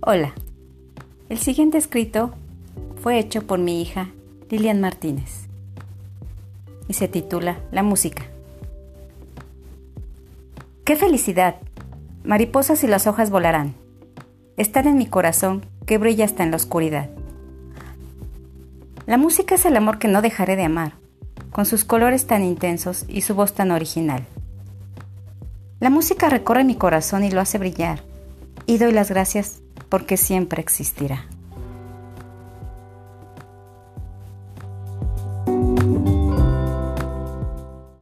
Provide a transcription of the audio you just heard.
Hola. El siguiente escrito fue hecho por mi hija Lilian Martínez y se titula La música. ¡Qué felicidad! Mariposas y las hojas volarán. Están en mi corazón que brilla hasta en la oscuridad. La música es el amor que no dejaré de amar, con sus colores tan intensos y su voz tan original. La música recorre mi corazón y lo hace brillar, y doy las gracias porque siempre existirá.